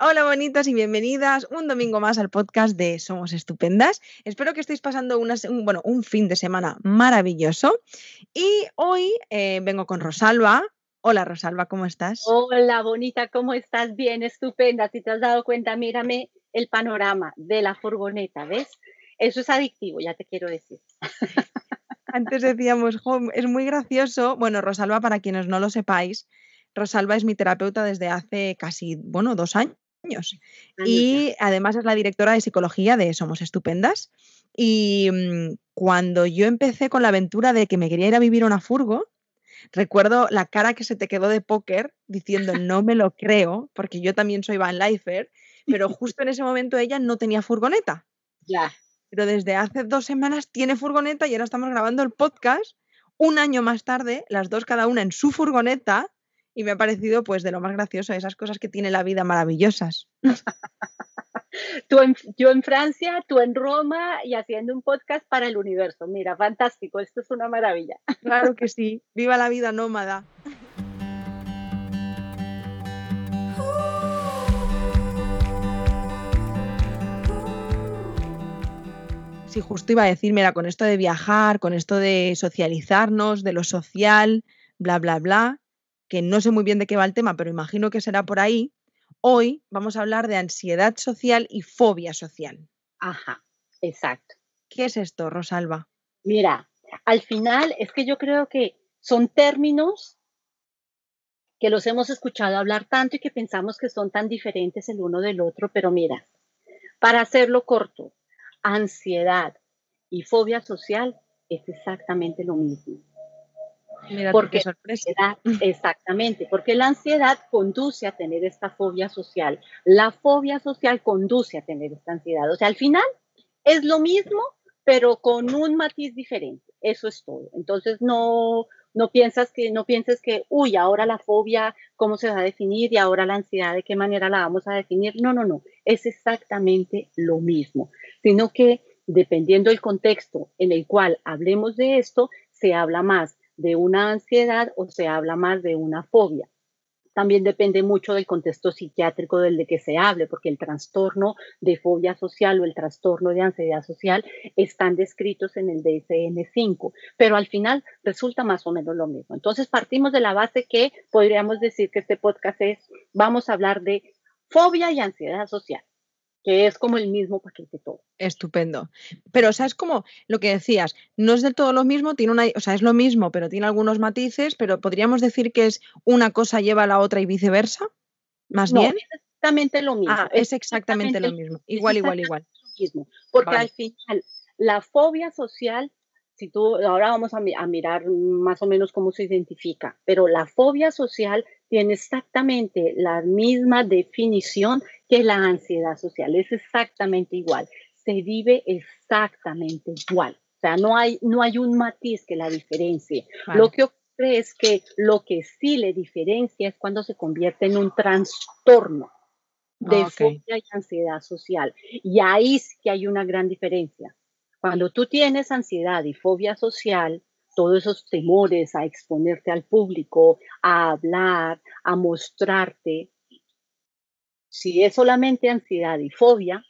Hola bonitas y bienvenidas un domingo más al podcast de Somos Estupendas. Espero que estéis pasando un, bueno, un fin de semana maravilloso. Y hoy eh, vengo con Rosalba. Hola Rosalba, ¿cómo estás? Hola bonita, ¿cómo estás? Bien, estupenda. Si te has dado cuenta, mírame el panorama de la furgoneta, ¿ves? Eso es adictivo, ya te quiero decir. Antes decíamos, es muy gracioso. Bueno, Rosalba, para quienes no lo sepáis, Rosalba es mi terapeuta desde hace casi, bueno, dos años y además es la directora de psicología de Somos Estupendas. Y mm, cuando yo empecé con la aventura de que me quería ir a vivir a una furgo, recuerdo la cara que se te quedó de póker diciendo no me lo creo, porque yo también soy Van Lifer, pero justo en ese momento ella no tenía furgoneta. Ya. Pero desde hace dos semanas tiene furgoneta y ahora estamos grabando el podcast un año más tarde, las dos cada una en su furgoneta, y me ha parecido pues de lo más gracioso, esas cosas que tiene la vida maravillosas. tú en, yo en Francia, tú en Roma y haciendo un podcast para el universo. Mira, fantástico, esto es una maravilla. Claro que sí, viva la vida nómada. Sí, justo iba a decir, mira, con esto de viajar, con esto de socializarnos, de lo social, bla, bla, bla, que no sé muy bien de qué va el tema, pero imagino que será por ahí. Hoy vamos a hablar de ansiedad social y fobia social. Ajá, exacto. ¿Qué es esto, Rosalba? Mira, al final es que yo creo que son términos que los hemos escuchado hablar tanto y que pensamos que son tan diferentes el uno del otro, pero mira, para hacerlo corto, ansiedad y fobia social es exactamente lo mismo porque sorpresa. exactamente, porque la ansiedad conduce a tener esta fobia social, la fobia social conduce a tener esta ansiedad. O sea, al final es lo mismo, pero con un matiz diferente. Eso es todo. Entonces no no piensas que no pienses que, uy, ahora la fobia cómo se va a definir y ahora la ansiedad de qué manera la vamos a definir. No, no, no, es exactamente lo mismo, sino que dependiendo del contexto en el cual hablemos de esto, se habla más de una ansiedad o se habla más de una fobia. También depende mucho del contexto psiquiátrico del de que se hable, porque el trastorno de fobia social o el trastorno de ansiedad social están descritos en el DSM-5, pero al final resulta más o menos lo mismo. Entonces partimos de la base que podríamos decir que este podcast es, vamos a hablar de fobia y ansiedad social que es como el mismo paquete todo. Estupendo. Pero, o sea, es como lo que decías, no es del todo lo mismo, tiene una, o sea, es lo mismo, pero tiene algunos matices, pero podríamos decir que es una cosa lleva a la otra y viceversa, más bien. Es exactamente lo mismo. Ah, es exactamente, lo mismo. Igual, igual, igual. mismo. Porque al final, la fobia social si tú, ahora vamos a, mirar más o menos cómo se identifica, pero la fobia social tiene exactamente la misma definición que la ansiedad social, es exactamente igual, se vive exactamente igual. O sea, no hay, no hay un matiz que la diferencie. Lo que ocurre es que lo que sí le diferencia es cuando se convierte en un trastorno de ah, fobia y ansiedad social. Y ahí sí que hay una gran diferencia. Cuando tú tienes ansiedad y fobia social, todos esos temores a exponerte al público, a hablar, a mostrarte, si es solamente ansiedad y fobia,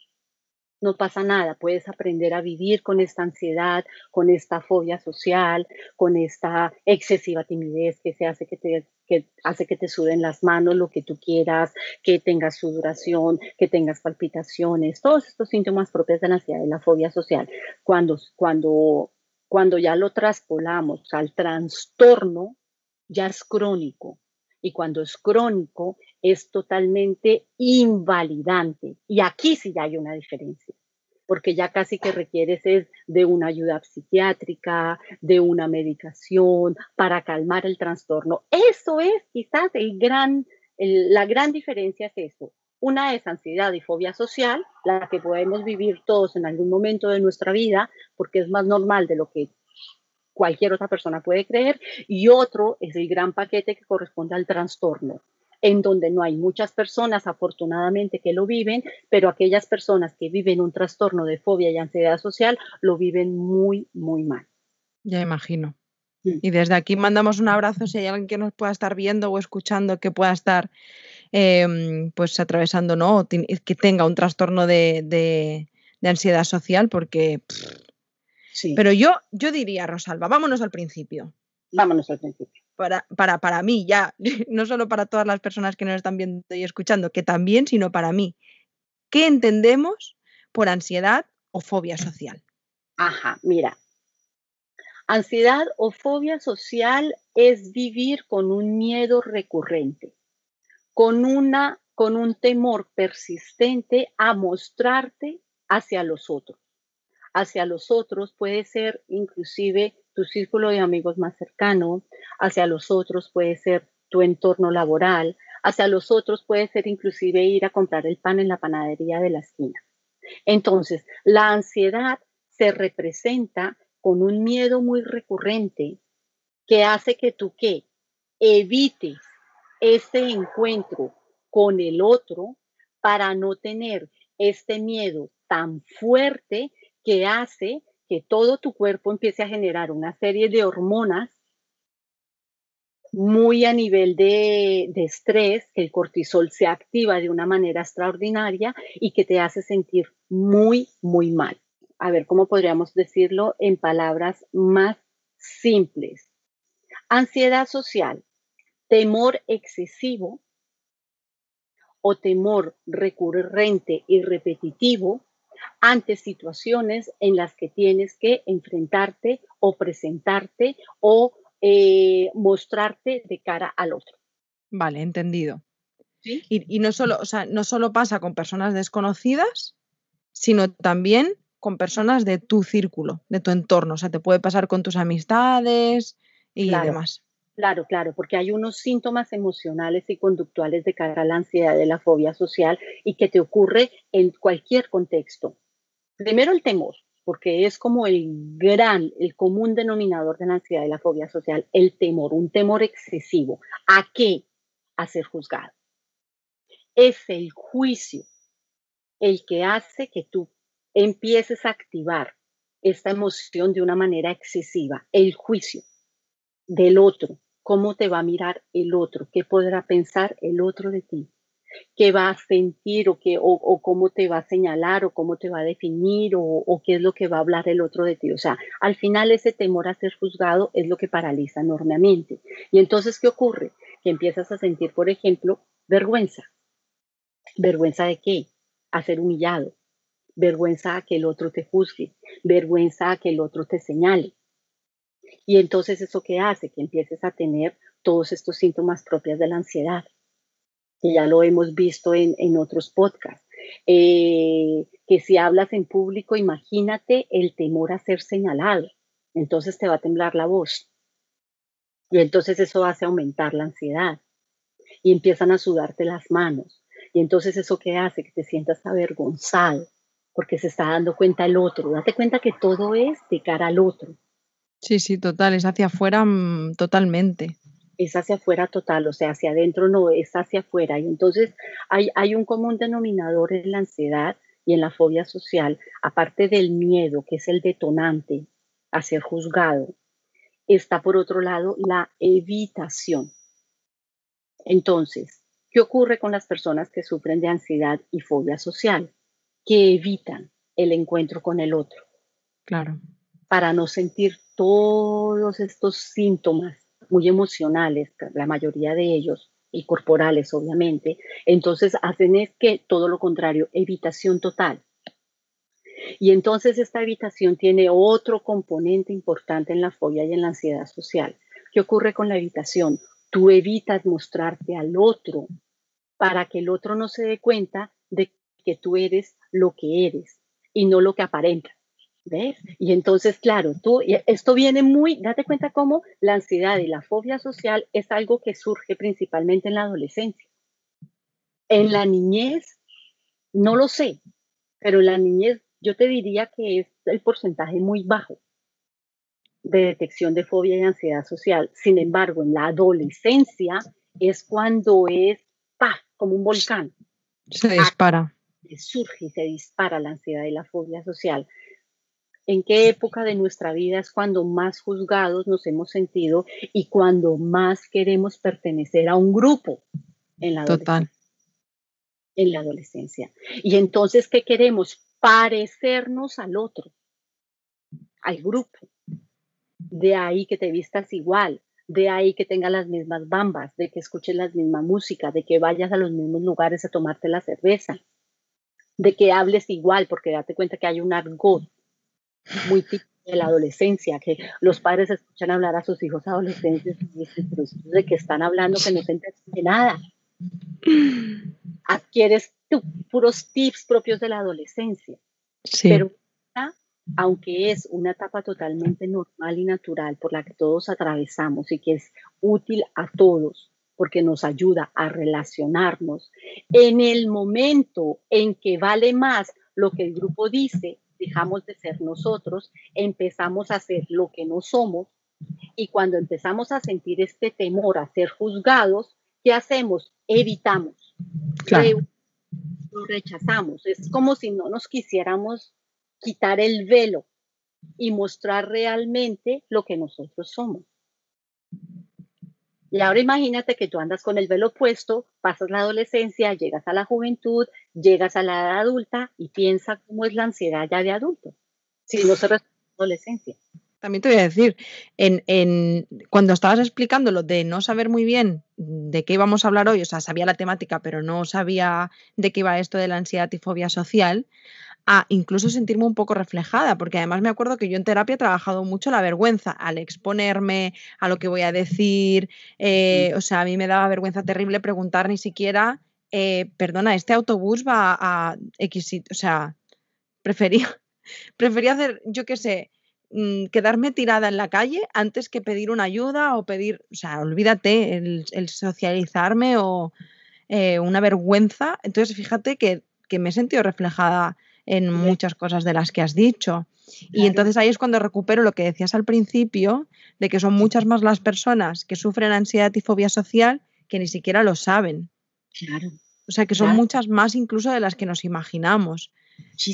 no pasa nada, puedes aprender a vivir con esta ansiedad, con esta fobia social, con esta excesiva timidez que se hace que te que hace que te suden las manos, lo que tú quieras, que tengas sudoración, que tengas palpitaciones, todos estos síntomas propios de la ansiedad y la fobia social. Cuando, cuando, cuando ya lo traspolamos al trastorno, ya es crónico. Y cuando es crónico, es totalmente invalidante. Y aquí sí ya hay una diferencia porque ya casi que requieres es de una ayuda psiquiátrica, de una medicación para calmar el trastorno. Eso es quizás el gran, la gran diferencia es eso. Una es ansiedad y fobia social, la que podemos vivir todos en algún momento de nuestra vida, porque es más normal de lo que cualquier otra persona puede creer, y otro es el gran paquete que corresponde al trastorno, en donde no hay muchas personas, afortunadamente, que lo viven, pero aquellas personas que viven un trastorno de fobia y ansiedad social lo viven muy, muy mal. Ya imagino. Y desde aquí mandamos un abrazo si hay alguien que nos pueda estar viendo o escuchando que pueda estar em, pues atravesando, ¿no? Que tenga un trastorno de, ansiedad social, porque... sí. Pero yo, yo diría, Rosalba, vámonos al principio. Vámonos al principio. Para, para, para mí, ya, no solo para todas las personas que nos están viendo y escuchando, que también, sino para mí. ¿Qué entendemos por ansiedad o fobia social? Ajá, mira. Ansiedad o fobia social es vivir con un miedo recurrente, con, una, con un temor persistente a mostrarte hacia los otros. Hacia los otros puede ser inclusive tu círculo de amigos más cercano, hacia los otros puede ser tu entorno laboral, hacia los otros puede ser inclusive ir a comprar el pan en la panadería de la esquina. Entonces, la ansiedad se representa con un miedo muy recurrente que hace que tú qué evites ese encuentro con el otro para no tener este miedo tan fuerte que hace que todo tu cuerpo empiece a generar una serie de hormonas muy a nivel de, estrés, que el cortisol se activa de una manera extraordinaria y que te hace sentir muy, muy mal. A ver, ¿cómo podríamos decirlo en palabras más simples? Ansiedad social, temor excesivo o temor recurrente y repetitivo ante situaciones en las que tienes que enfrentarte o presentarte o eh, mostrarte de cara al otro. Vale, entendido. Y, no, solo, o sea, no solo pasa con personas desconocidas, sino también con personas de tu círculo, de tu entorno. O sea, te puede pasar con tus amistades y demás. Claro, claro, porque hay unos síntomas emocionales y conductuales de cara a la ansiedad de la fobia social y que te ocurre en cualquier contexto. Primero el temor, porque es como el gran, el común denominador de la ansiedad y la fobia social, el temor, un temor excesivo. ¿A qué? A ser juzgado. Es el juicio el que hace que tú empieces a activar esta emoción de una manera excesiva, el juicio del otro, cómo te va a mirar el otro, qué podrá pensar el otro de ti, qué va a sentir o, qué, o, cómo te va a señalar o cómo te va a definir o, o, qué es lo que va a hablar el otro de ti. O sea, al final ese temor a ser juzgado es lo que paraliza enormemente. Y entonces, ¿qué ocurre? Que empiezas a sentir, por ejemplo, vergüenza. ¿Vergüenza de qué? A ser humillado. Vergüenza a que el otro te juzgue. Vergüenza a que el otro te señale. Y entonces eso qué hace? Que empieces a tener todos estos síntomas propios de la ansiedad, que ya lo hemos visto en, otros podcasts. Eh, que si hablas en público, imagínate el temor a ser señalado. Entonces te va a temblar la voz. Y entonces eso hace aumentar la ansiedad. Y empiezan a sudarte las manos. Y entonces eso qué hace? Que te sientas avergonzado porque se está dando cuenta el otro. Date cuenta que todo es de cara al otro. Sí, sí, total, es hacia afuera mm, totalmente. Es hacia afuera total, o sea, hacia adentro no, es hacia afuera. Y entonces hay, hay un común denominador en la ansiedad y en la fobia social, aparte del miedo, que es el detonante a ser juzgado, está por otro lado la evitación. Entonces, ¿qué ocurre con las personas que sufren de ansiedad y fobia social? Que evitan el encuentro con el otro. Claro. Para no sentir todos estos síntomas muy emocionales, la mayoría de ellos, y corporales obviamente, entonces hacen es que todo lo contrario, evitación total. Y entonces esta evitación tiene otro componente importante en la fobia y en la ansiedad social. ¿Qué ocurre con la evitación? Tú evitas mostrarte al otro para que el otro no se dé cuenta de que tú eres lo que eres y no lo que aparenta. ¿Ves? Y entonces, claro, tú, esto viene muy, date cuenta cómo la ansiedad y la fobia social es algo que surge principalmente en la adolescencia. En la niñez, no lo sé, pero en la niñez yo te diría que es el porcentaje muy bajo de detección de fobia y ansiedad social. Sin embargo, en la adolescencia es cuando es, ¡pah!, como un volcán. Se dispara. Surge y se dispara la ansiedad y la fobia social en qué época de nuestra vida es cuando más juzgados nos hemos sentido y cuando más queremos pertenecer a un grupo en la Total. en la adolescencia. Y entonces, ¿qué queremos? Parecernos al otro, al grupo. De ahí que te vistas igual, de ahí que tengas las mismas bambas, de que escuches la misma música, de que vayas a los mismos lugares a tomarte la cerveza, de que hables igual, porque date cuenta que hay un argot muy típico de la adolescencia, que los padres escuchan hablar a sus hijos adolescentes y dicen, pero de que están hablando que no se entiende de nada. Adquieres tú, puros tips propios de la adolescencia. Pero aunque es una etapa totalmente normal y natural por la que todos atravesamos y que es útil a todos, porque nos ayuda a relacionarnos, en el momento en que vale más lo que el grupo dice dejamos de ser nosotros, empezamos a ser lo que no somos y cuando empezamos a sentir este temor a ser juzgados, ¿qué hacemos? Evitamos, lo rechazamos. Es como si no nos quisiéramos quitar el velo y mostrar realmente lo que nosotros somos. Y ahora imagínate que tú andas con el velo puesto, pasas la adolescencia, llegas a la juventud, llegas a la edad adulta y piensa cómo es la ansiedad ya de adulto, si no se la adolescencia. También te voy a decir, en, cuando estabas explicando lo de no saber muy bien de qué íbamos a hablar hoy, o sea, sabía la temática, pero no sabía de qué iba esto de la ansiedad y fobia social, a incluso sentirme un poco reflejada, porque además me acuerdo que yo en terapia he trabajado mucho la vergüenza al exponerme a lo que voy a decir, eh, o sea, a mí me daba vergüenza terrible preguntar ni siquiera, eh, perdona, este autobús va a X, o sea, prefería, prefería hacer, yo qué sé, mm, quedarme tirada en la calle antes que pedir una ayuda o pedir, o sea, olvídate, el, socializarme o eh, una vergüenza. Entonces, fíjate que, que me he sentido reflejada en muchas cosas de las que has dicho. Y entonces ahí es cuando recupero lo que decías al principio, de que son muchas más las personas que sufren ansiedad y fobia social que ni siquiera lo saben. Claro. O sea, que son muchas más incluso de las que nos imaginamos.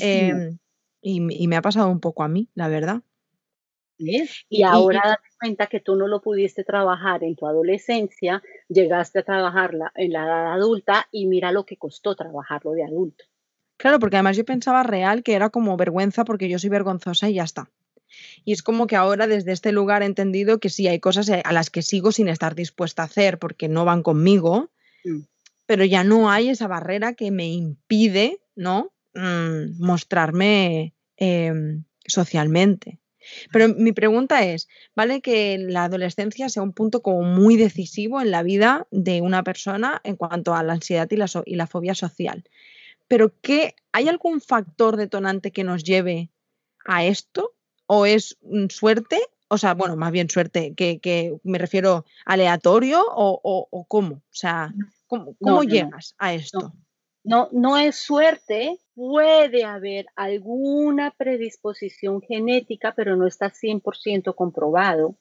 Em, y, me ha pasado un poco a mí, la verdad. Y ahora date cuenta que tú no lo pudiste trabajar en tu adolescencia, llegaste a trabajarla en la edad adulta y mira lo que costó trabajarlo de adulto. Claro, porque además yo pensaba real que era como vergüenza porque yo soy vergonzosa y ya está. Y es como que ahora desde este lugar he entendido que sí hay cosas a las que sigo sin estar dispuesta a hacer porque no van conmigo, mm. Pero ya no hay esa barrera que me impide, ¿no? Mm, mostrarme em, socialmente. Pero mi pregunta es, ¿vale que la adolescencia sea un punto como muy decisivo en la vida de una persona en cuanto a la ansiedad y la, y la fobia social? pero ¿qué, ¿hay algún factor detonante que nos lleve a esto? ¿O es suerte? O sea, bueno, más bien suerte, que, me refiero aleatorio o, cómo? O sea, ¿cómo, llegas a esto? No, no es suerte, puede haber alguna predisposición genética, pero no está 100% comprobado.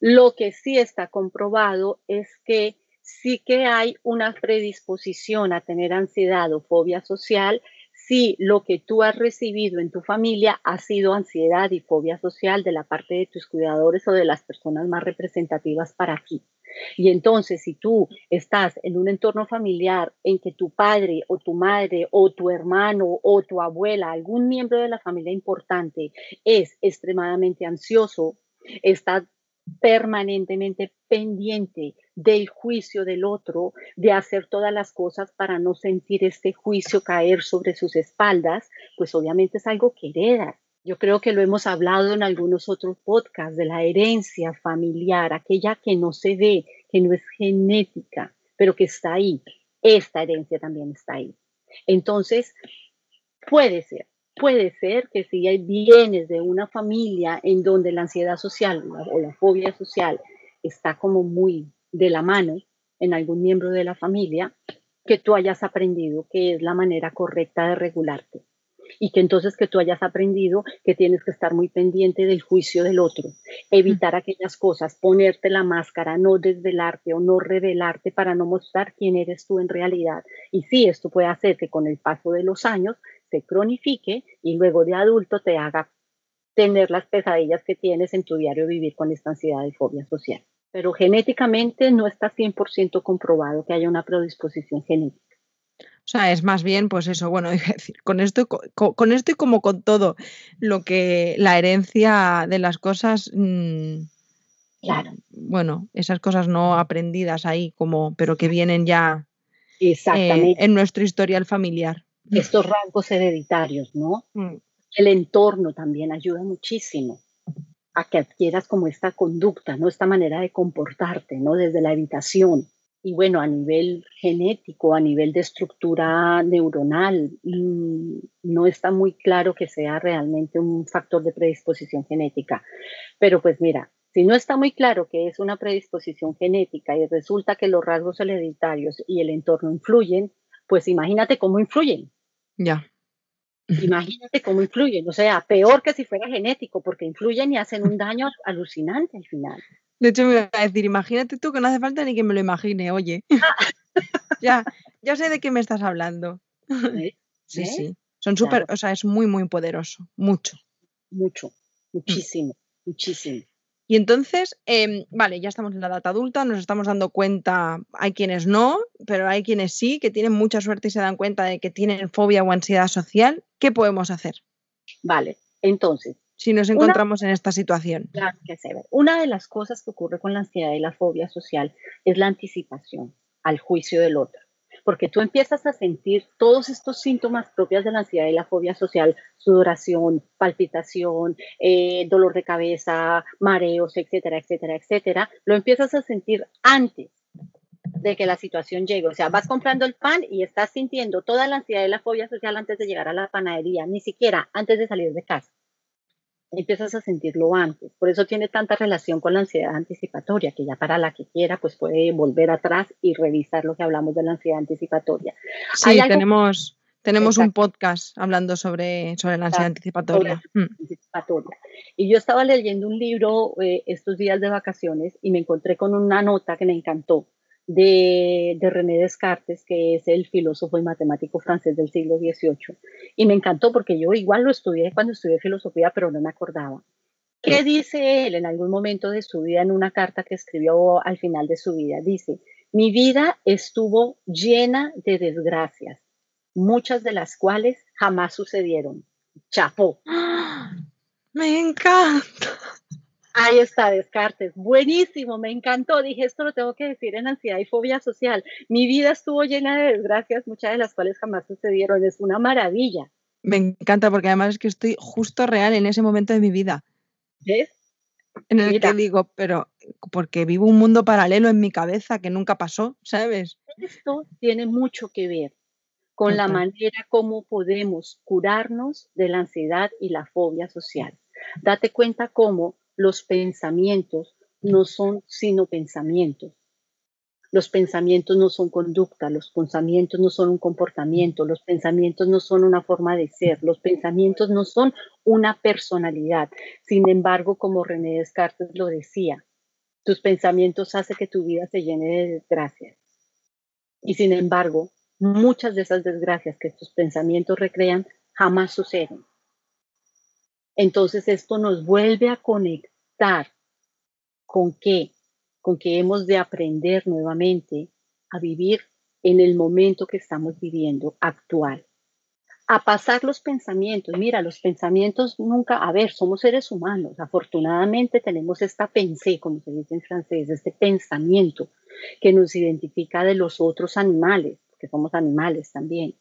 Lo que sí está comprobado es que sí que hay una predisposición a tener ansiedad o fobia social si lo que tú has recibido en tu familia ha sido ansiedad y fobia social de la parte de tus cuidadores o de las personas más representativas para ti. Y entonces, si tú estás en un entorno familiar en que tu padre o tu madre o tu hermano o tu abuela, algún miembro de la familia importante es extremadamente ansioso, está permanentemente pendiente del juicio del otro, de hacer todas las cosas para no sentir este juicio caer sobre sus espaldas, pues obviamente es algo que hereda. Yo creo que lo hemos hablado en algunos otros podcasts de la herencia familiar, aquella que no se ve, que no es genética, pero que está ahí. Esta herencia también está ahí. Entonces, puede ser, puede ser que si hay bienes de una familia en donde la ansiedad social o la fobia social está como muy de la mano en algún miembro de la familia, que tú hayas aprendido que es la manera correcta de regularte y que entonces que tú hayas aprendido que tienes que estar muy pendiente del juicio del otro, evitar aquellas cosas, ponerte la máscara, no desvelarte o no revelarte para no mostrar quién eres tú en realidad. Y sí, esto puede hacer que con el paso de los años se cronifique y luego de adulto te haga tener las pesadillas que tienes en tu diario vivir con esta ansiedad y fobia social. Pero genéticamente no está 100% comprobado que haya una predisposición genética. O sea, es más bien, pues eso, bueno, decir, con esto, con, esto y como con todo, lo que la herencia de las cosas, mm, claro. bueno, esas cosas no aprendidas ahí, como, pero que vienen ya eh, en nuestro historial familiar. Estos rasgos hereditarios, ¿no? Mm. El entorno también ayuda muchísimo a que adquieras como esta conducta, ¿no? Esta manera de comportarte, ¿no? Desde la habitación. Y bueno, a nivel genético, a nivel de estructura neuronal, mm, no está muy claro que sea realmente un factor de predisposición genética. Pero pues mira, si no está muy claro que es una predisposición genética y resulta que los rasgos hereditarios y el entorno influyen, pues imagínate cómo influyen. Ya. Imagínate cómo influyen, o sea, peor que si fuera genético, porque influyen y hacen un daño alucinante al final. De hecho, me iba a decir, imagínate tú que no hace falta ni que me lo imagine, oye. ya, ya sé de qué me estás hablando. sí, sí. Son súper, o sea, es muy, muy poderoso, mucho. Mucho, muchísimo, muchísimo. Y entonces, em, vale, ya estamos en la edad adulta, nos estamos dando cuenta, hay quienes no, pero hay quienes sí, que tienen mucha suerte y se dan cuenta de que tienen fobia o ansiedad social. ¿Qué podemos hacer? Vale, entonces. Si nos encontramos en esta situación. Una de las cosas que ocurre con la ansiedad y la fobia social es la anticipación al juicio del otro porque tú empiezas a sentir todos estos síntomas propios de la ansiedad y la fobia social, sudoración, palpitación, eh, dolor de cabeza, mareos, etcétera, etcétera, etcétera, lo empiezas a sentir antes de que la situación llegue. O sea, vas comprando el pan y estás sintiendo toda la ansiedad y la fobia social antes de llegar a la panadería, ni siquiera antes de salir de casa empiezas a sentirlo antes. Por eso tiene tanta relación con la ansiedad anticipatoria, que ya para la que quiera, pues puede volver atrás y revisar lo que hablamos de la ansiedad anticipatoria. Sí, tenemos, tenemos un podcast hablando sobre, sobre la ansiedad anticipatoria. Mm. anticipatoria. Y yo estaba leyendo un libro eh, estos días de vacaciones y me encontré con una nota que me encantó de, René Descartes, que es el filósofo y matemático francés del siglo XVIII. Y me encantó porque yo igual lo estudié cuando estudié filosofía, pero no me acordaba. ¿Qué dice él en algún momento de su vida en una carta que escribió al final de su vida? Dice, mi vida estuvo llena de desgracias, muchas de las cuales jamás sucedieron. Chapó. Me encanta. Ahí está, Descartes. Buenísimo, me encantó. Dije, esto lo tengo que decir en ansiedad y fobia social. Mi vida estuvo llena de desgracias, muchas de las cuales jamás sucedieron. Es una maravilla. Me encanta porque además es que estoy justo real en ese momento de mi vida. ¿Ves? En el que digo, pero porque vivo un mundo paralelo en mi cabeza que nunca pasó, ¿sabes? Esto tiene mucho que ver con la manera como podemos curarnos de la ansiedad y la fobia social. Date cuenta cómo los pensamientos no son sino pensamientos. Los pensamientos no son conducta, los pensamientos no son un comportamiento, los pensamientos no son una forma de ser, los pensamientos no son una personalidad. Sin embargo, como René Descartes lo decía, tus pensamientos hacen que tu vida se llene de desgracias. Y sin embargo, muchas de esas desgracias que tus pensamientos recrean jamás suceden. Entonces esto nos vuelve a conectar con qué, con que hemos de aprender nuevamente a vivir en el momento que estamos viviendo actual. A pasar los pensamientos. Mira, los pensamientos nunca, a ver, somos seres humanos. Afortunadamente tenemos esta pensée, como se dice en francés, este pensamiento que nos identifica de los otros animales, que somos animales también.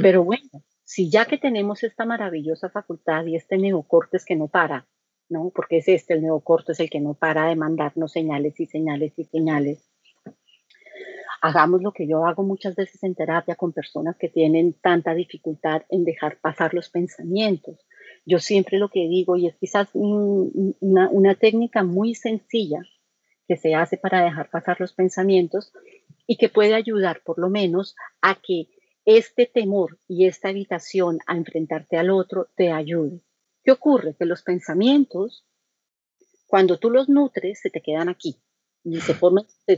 Pero bueno, si ya que tenemos esta maravillosa facultad y este neocortes que no para, ¿no? Porque es este, el neocortes, el que no para de mandarnos señales y señales y señales. Hagamos lo que yo hago muchas veces en terapia con personas que tienen tanta dificultad en dejar pasar los pensamientos. Yo siempre lo que digo, y es quizás una, una técnica muy sencilla que se hace para dejar pasar los pensamientos y que puede ayudar por lo menos a que este temor y esta evitación a enfrentarte al otro te ayude. ¿Qué ocurre? Que los pensamientos, cuando tú los nutres, se te quedan aquí y se,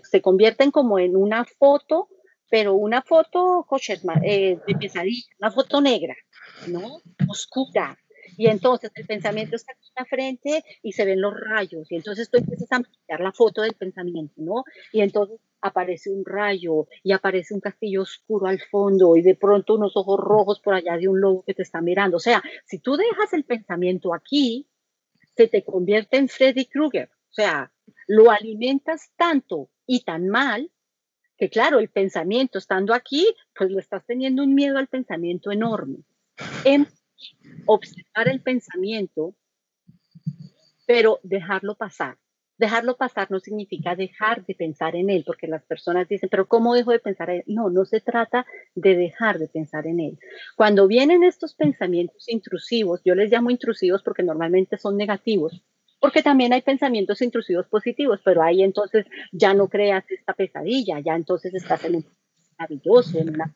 se, convierten como en una foto, pero una foto eh, de pesadilla, una foto negra, ¿no? Oscura. Y entonces el pensamiento está aquí en la frente y se ven los rayos. Y entonces tú empiezas a mirar la foto del pensamiento, ¿no? Y entonces aparece un rayo y aparece un castillo oscuro al fondo y de pronto unos ojos rojos por allá de un lobo que te está mirando. O sea, si tú dejas el pensamiento aquí, se te convierte en Freddy Krueger. O sea, lo alimentas tanto y tan mal que claro, el pensamiento estando aquí, pues lo estás teniendo un miedo al pensamiento enorme. En observar el pensamiento, pero dejarlo pasar. Dejarlo pasar no significa dejar de pensar en él, porque las personas dicen, pero ¿cómo dejo de pensar en él? No, no se trata de dejar de pensar en él. Cuando vienen estos pensamientos intrusivos, yo les llamo intrusivos porque normalmente son negativos, porque también hay pensamientos intrusivos positivos, pero ahí entonces ya no creas esta pesadilla, ya entonces estás en un maravilloso, en una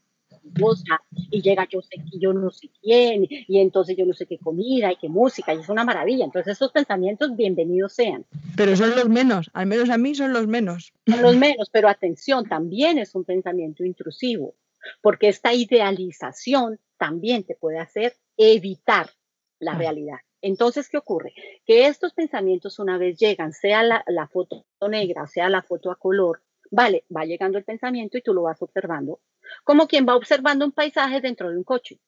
y llega yo sé yo no sé quién y entonces yo no sé qué comida y qué música y es una maravilla. Entonces estos pensamientos bienvenidos sean. Pero son los menos, al menos a mí son los menos. Son los menos, pero atención, también es un pensamiento intrusivo, porque esta idealización también te puede hacer evitar la realidad. Entonces, ¿qué ocurre? Que estos pensamientos una vez llegan, sea la, foto negra, sea la foto a color, vale, va llegando el pensamiento y tú lo vas observando, como quien va observando un paisaje dentro de un coche.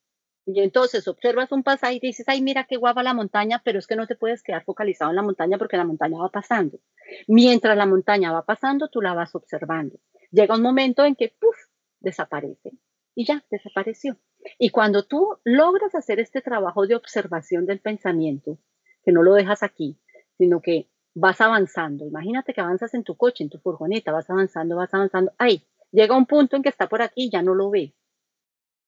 Y entonces observas un paisaje y dices, ay, mira qué guapa la montaña, pero es que no te puedes quedar focalizado en la montaña porque la montaña va pasando. Mientras la montaña va pasando, tú la vas observando. Llega un momento en que, ¡puf!, desaparece. Y ya, desapareció. Y cuando tú logras hacer este trabajo de observación del pensamiento, que no lo dejas aquí, sino que vas avanzando, imagínate que avanzas en tu coche, en tu furgoneta, vas avanzando, vas avanzando, ahí, llega un punto en que está por aquí y ya no lo ves.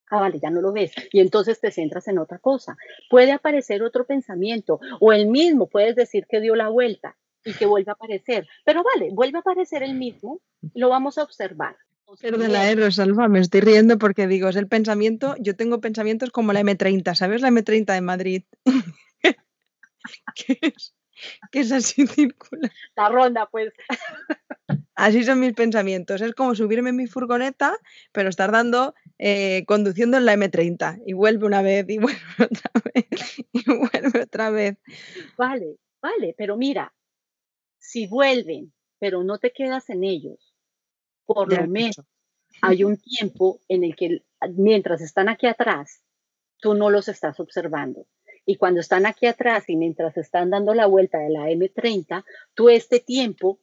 Ah, vale, ya no lo ves. Y entonces te centras en otra cosa. Puede aparecer otro pensamiento o el mismo, puedes decir que dio la vuelta y que vuelve a aparecer. Pero vale, vuelve a aparecer el mismo, lo vamos a observar. Perdona, eh, Rosalba, me estoy riendo porque digo, es el pensamiento, yo tengo pensamientos como la M30, ¿sabes la M30 de Madrid? que, es, que es así circular. La ronda, pues. Así son mis pensamientos. Es como subirme en mi furgoneta, pero estar dando, eh, conduciendo en la M30. Y vuelve una vez, y vuelve otra vez, y vuelve otra vez. Vale, vale, pero mira, si vuelven, pero no te quedas en ellos, por lo menos hay un tiempo en el que mientras están aquí atrás, tú no los estás observando. Y cuando están aquí atrás y mientras están dando la vuelta de la M30, tú este tiempo,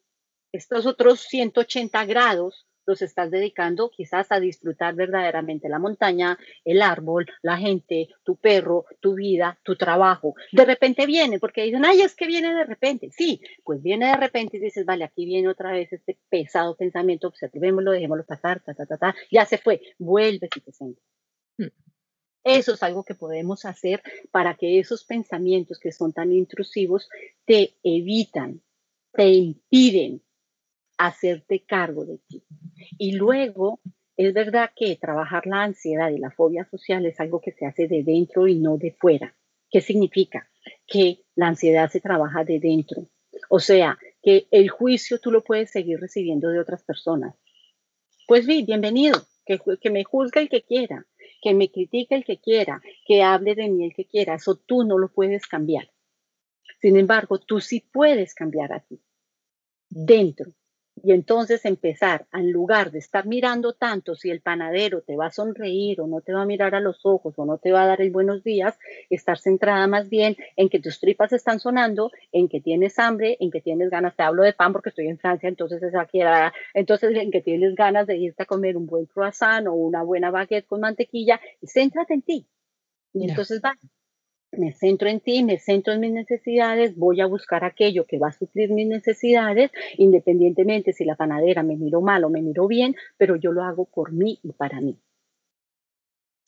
estos otros 180 grados, los estás dedicando quizás a disfrutar verdaderamente la montaña, el árbol, la gente, tu perro, tu vida, tu trabajo. De repente viene, porque dicen, ay, es que viene de repente. Sí, pues viene de repente y dices, vale, aquí viene otra vez este pesado pensamiento, observémoslo, dejémoslo pasar, ta, ta, ta, ta, ya se fue, vuelve y te sientes. Hmm. Eso es algo que podemos hacer para que esos pensamientos que son tan intrusivos te evitan, te impiden hacerte cargo de ti. Y luego, es verdad que trabajar la ansiedad y la fobia social es algo que se hace de dentro y no de fuera. ¿Qué significa? Que la ansiedad se trabaja de dentro. O sea, que el juicio tú lo puedes seguir recibiendo de otras personas. Pues bien, bienvenido, que, que me juzgue el que quiera, que me critique el que quiera, que hable de mí el que quiera. Eso tú no lo puedes cambiar. Sin embargo, tú sí puedes cambiar a ti, dentro, y entonces empezar, en lugar de estar mirando tanto si el panadero te va a sonreír o no te va a mirar a los ojos o no te va a dar el buenos días, estar centrada más bien en que tus tripas están sonando, en que tienes hambre, en que tienes ganas, te hablo de pan porque estoy en Francia, entonces es aquí, entonces en que tienes ganas de irte a comer un buen croissant o una buena baguette con mantequilla y céntrate en ti. Y entonces va, me centro en ti, me centro en mis necesidades, voy a buscar aquello que va a suplir mis necesidades, independientemente si la panadera me miró mal o me miró bien, pero yo lo hago por mí y para mí.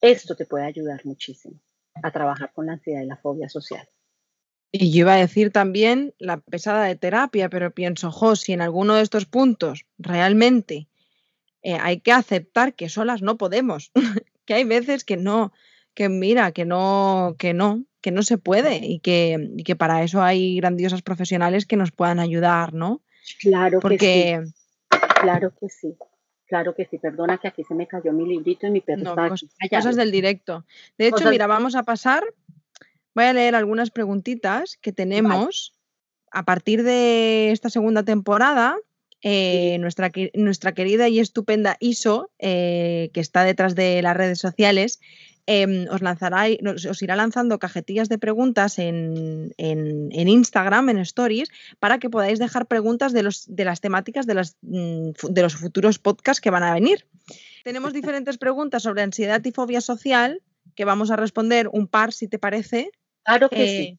Esto te puede ayudar muchísimo a trabajar con la ansiedad y la fobia social. Y yo iba a decir también la pesada de terapia, pero pienso, jo, si en alguno de estos puntos realmente eh, hay que aceptar que solas no podemos, que hay veces que no, que mira, que no, que no, que no se puede y que, que para eso hay grandiosas profesionales que nos puedan ayudar, ¿no? Claro que sí. Claro que sí. Claro que sí, perdona que aquí se me cayó mi librito y mi perro cosas, del directo. De hecho, mira, vamos a pasar, voy a leer algunas preguntitas que tenemos a partir de esta segunda temporada. Eh, nuestra, nuestra, querida y estupenda ISO, eh, que está detrás de las redes sociales, Em, os lanzará, os irá lanzando cajetillas de preguntas en, Instagram, en Stories, para que podáis dejar preguntas de, los, de las temáticas de, las, mm, de los futuros podcasts que van a venir. Tenemos diferentes preguntas sobre ansiedad y fobia social, que vamos a responder un par, si te parece. Claro que sí. Eh,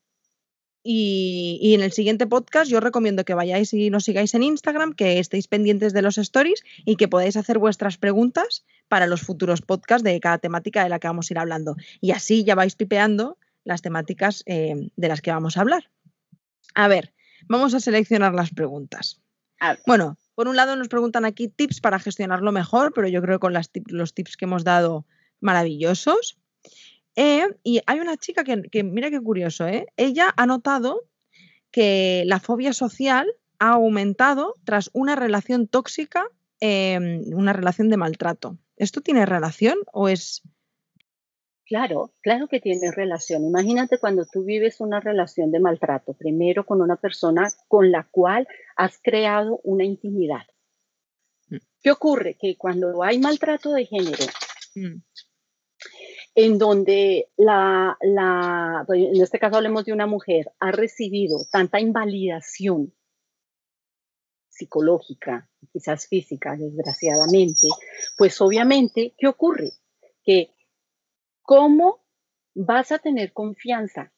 y, en el siguiente podcast yo recomiendo que vayáis y nos sigáis en Instagram, que estéis pendientes de los stories y que podáis hacer vuestras preguntas para los futuros podcasts de cada temática de la que vamos a ir hablando. Y así ya vais pipeando las temáticas eh, de las que vamos a hablar. A ver, vamos a seleccionar las preguntas. Bueno, por un lado nos preguntan aquí tips para gestionarlo mejor, pero yo creo que con los tips que hemos dado maravillosos. Eh, y hay una chica que, mira qué curioso, ¿eh? ella ha notado que la fobia social ha aumentado tras una relación tóxica, em, una relación de maltrato. ¿Esto tiene relación o es...? Claro, claro que tiene relación. Imagínate cuando tú vives una relación de maltrato, primero con una persona con la cual has creado una intimidad. Mm. ¿Qué ocurre? Que cuando hay maltrato de género, mm en donde la, la, pues, en este caso hablemos de una mujer, ha recibido tanta invalidación psicológica, quizás física, desgraciadamente, pues obviamente, ¿qué ocurre? Que cómo vas a tener confianza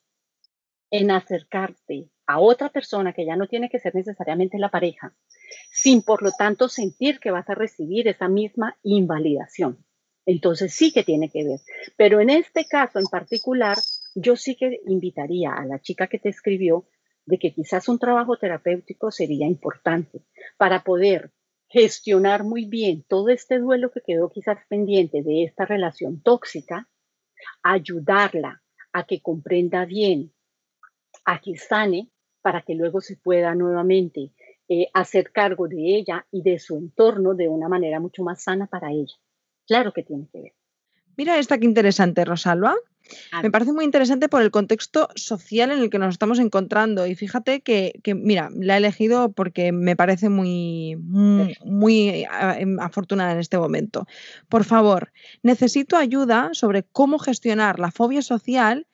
en acercarte a otra persona que ya no tiene que ser necesariamente la pareja, sin por lo tanto sentir que vas a recibir esa misma invalidación. Entonces sí que tiene que ver. Pero en este caso en particular, yo sí que invitaría a la chica que te escribió de que quizás un trabajo terapéutico sería importante para poder gestionar muy bien todo este duelo que quedó quizás pendiente de esta relación tóxica, ayudarla a que comprenda bien, a que sane, para que luego se pueda nuevamente eh, hacer cargo de ella y de su entorno de una manera mucho más sana para ella. Claro que tiene que ver. Mira esta que interesante, Rosalba. Me parece muy interesante por el contexto social en el que nos estamos encontrando. Y fíjate que, mira, la he elegido porque me parece muy, muy, em, afortunada en este momento. Por favor, necesito ayuda sobre cómo gestionar la fobia social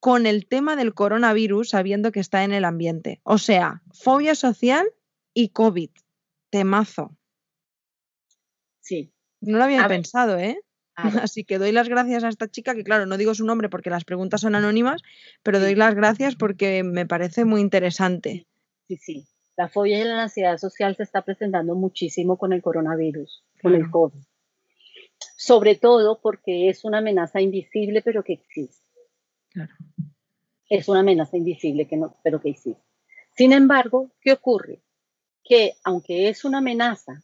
con el tema del coronavirus sabiendo que está en el ambiente. O sea, fobia social y COVID. Temazo. Sí, no lo había pensado, ¿eh? Así que doy las gracias a esta chica, que claro, no digo su nombre porque las preguntas son anónimas, pero doy las gracias porque me parece muy interesante. Sí, sí. La fobia y la ansiedad social se está presentando muchísimo con el coronavirus, con el COVID. Sobre todo porque es una amenaza invisible, pero que existe. Claro. Es una amenaza invisible, que no, pero que existe. Sin embargo, ¿qué ocurre? Que aunque es una amenaza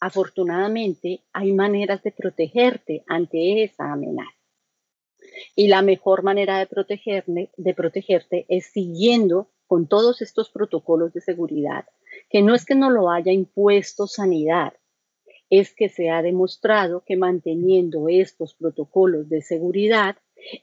afortunadamente hay maneras de protegerte ante esa amenaza. Y la mejor manera de, protegerte es siguiendo con todos estos protocolos de seguridad, que no es que no lo haya impuesto sanidad, es que se ha demostrado que manteniendo estos protocolos de seguridad,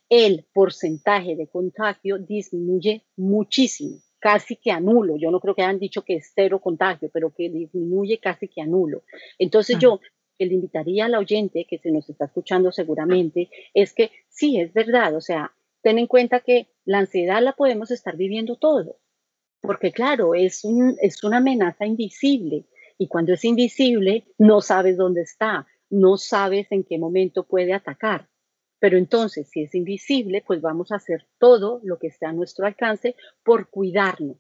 el porcentaje de contagio disminuye muchísimo casi que anulo. Yo no creo que hayan dicho que es cero contagio, pero que disminuye casi que anulo. Entonces yo que le invitaría al oyente que se nos está escuchando seguramente es que sí, es verdad, o sea, ten en cuenta que la ansiedad la podemos estar viviendo todos, porque claro, es, un, es una amenaza invisible y cuando es invisible no sabes dónde está, no sabes en qué momento puede atacar. Pero entonces, si es invisible, pues vamos a hacer todo lo que esté a nuestro alcance por cuidarnos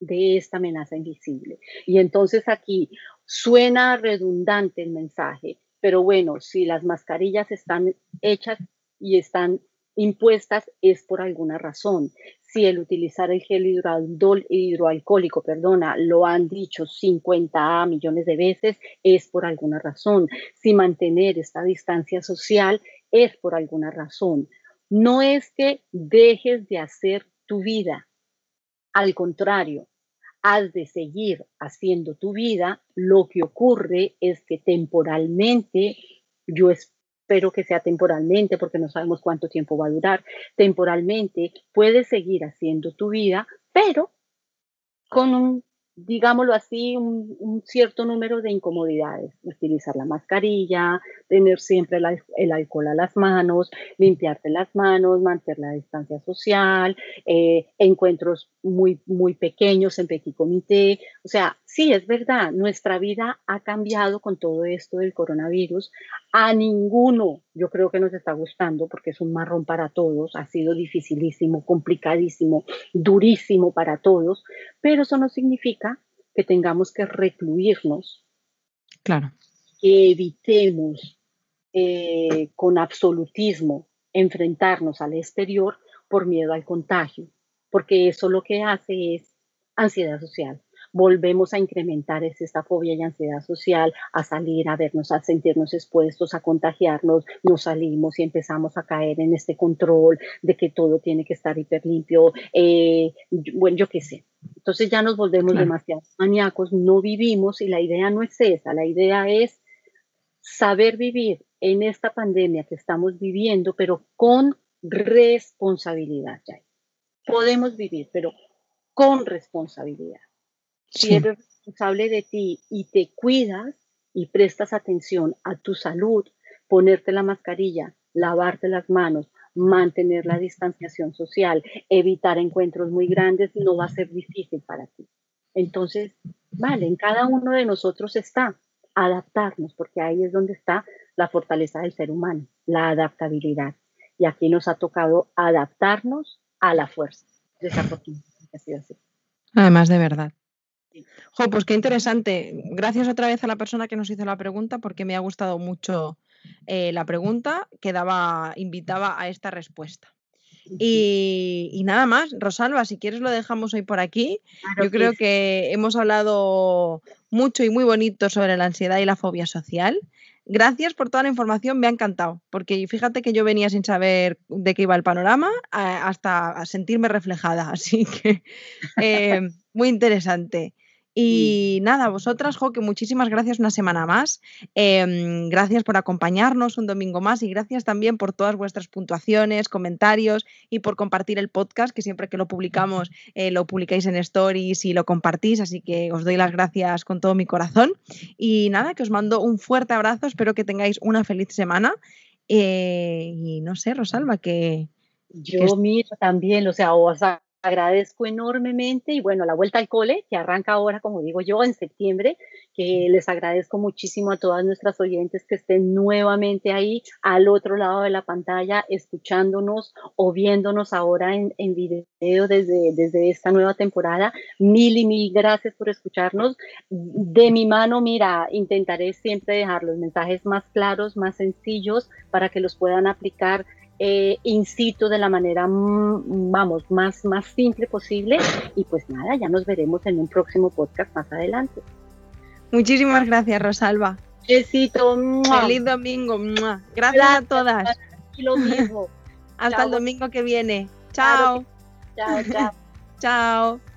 de esta amenaza invisible. Y entonces aquí suena redundante el mensaje, pero bueno, si las mascarillas están hechas y están impuestas es por alguna razón. Si el utilizar el gel hidroalcohólico, perdona, lo han dicho 50 millones de veces, es por alguna razón. Si mantener esta distancia social es por alguna razón. No es que dejes de hacer tu vida. Al contrario, has de seguir haciendo tu vida. Lo que ocurre es que temporalmente yo pero que sea temporalmente, porque no sabemos cuánto tiempo va a durar. Temporalmente puedes seguir haciendo tu vida, pero con un digámoslo así, un, cierto número de incomodidades. Utilizar la mascarilla, tener siempre el, alcohol a las manos, limpiarte las manos, mantener la distancia social, eh, encuentros muy, muy pequeños en petit comité. O sea, sí, es verdad, nuestra vida ha cambiado con todo esto del coronavirus. A ninguno, yo creo que nos está gustando porque es un marrón para todos, ha sido dificilísimo, complicadísimo, durísimo para todos, pero eso no significa que tengamos que recluirnos. Claro. Que evitemos eh, con absolutismo enfrentarnos al exterior por miedo al contagio, porque eso lo que hace es ansiedad social volvemos a incrementar esta fobia y ansiedad social, a salir, a vernos, a sentirnos expuestos, a contagiarnos, nos salimos y empezamos a caer en este control de que todo tiene que estar hiper limpio, eh, bueno, yo qué sé. Entonces ya nos volvemos demasiado maníacos, no vivimos y la idea no es esa, la idea es saber vivir en esta pandemia que estamos viviendo, pero con responsabilidad. Ya. Podemos vivir, pero con responsabilidad. Si eres responsable de ti y te cuidas y prestas atención a tu salud, ponerte la mascarilla, lavarte las manos, mantener la distanciación social, evitar encuentros muy grandes, no va a ser difícil para ti. Entonces, vale, en cada uno de nosotros está adaptarnos, porque ahí es donde está la fortaleza del ser humano, la adaptabilidad. Y aquí nos ha tocado adaptarnos a la fuerza. Desafortunadamente, Además de verdad. Jo, pues qué interesante. Gracias otra vez a la persona que nos hizo la pregunta porque me ha gustado mucho eh, la pregunta que daba, invitaba a esta respuesta. Y, nada más, Rosalba, si quieres lo dejamos hoy por aquí. Yo creo que hemos hablado mucho y muy bonito sobre la ansiedad y la fobia social. Gracias por toda la información, me ha encantado, porque fíjate que yo venía sin saber de qué iba el panorama hasta sentirme reflejada, así que eh, muy interesante. Y nada, vosotras, Jo, que muchísimas gracias una semana más. Em, gracias por acompañarnos un domingo más y gracias también por todas vuestras puntuaciones, comentarios y por compartir el podcast, que siempre que lo publicamos eh, lo publicáis en stories y lo compartís. Así que os doy las gracias con todo mi corazón. Y nada, que os mando un fuerte abrazo. Espero que tengáis una feliz semana. Eh, y no sé, Rosalba, que... Yo miro también, o sea, o sea, agradezco enormemente y bueno, la vuelta al cole, que arranca ahora, como digo yo, en septiembre, que les agradezco muchísimo a todas nuestras oyentes que estén nuevamente ahí al otro lado de la pantalla, escuchándonos o viéndonos ahora en, en video desde, desde esta nueva temporada. Mil y mil gracias por escucharnos. De mi mano, mira, intentaré siempre dejar los mensajes más claros, más sencillos, para que los puedan aplicar eh, de la manera, mm, vamos, más, más simple posible. Y pues nada, ya nos veremos en un próximo podcast más adelante. Muchísimas gracias, Rosalba. Besito. Feliz domingo. Gracias, a todas. Y lo mismo. Hasta el domingo que viene. Chao. Chao, chao. chao.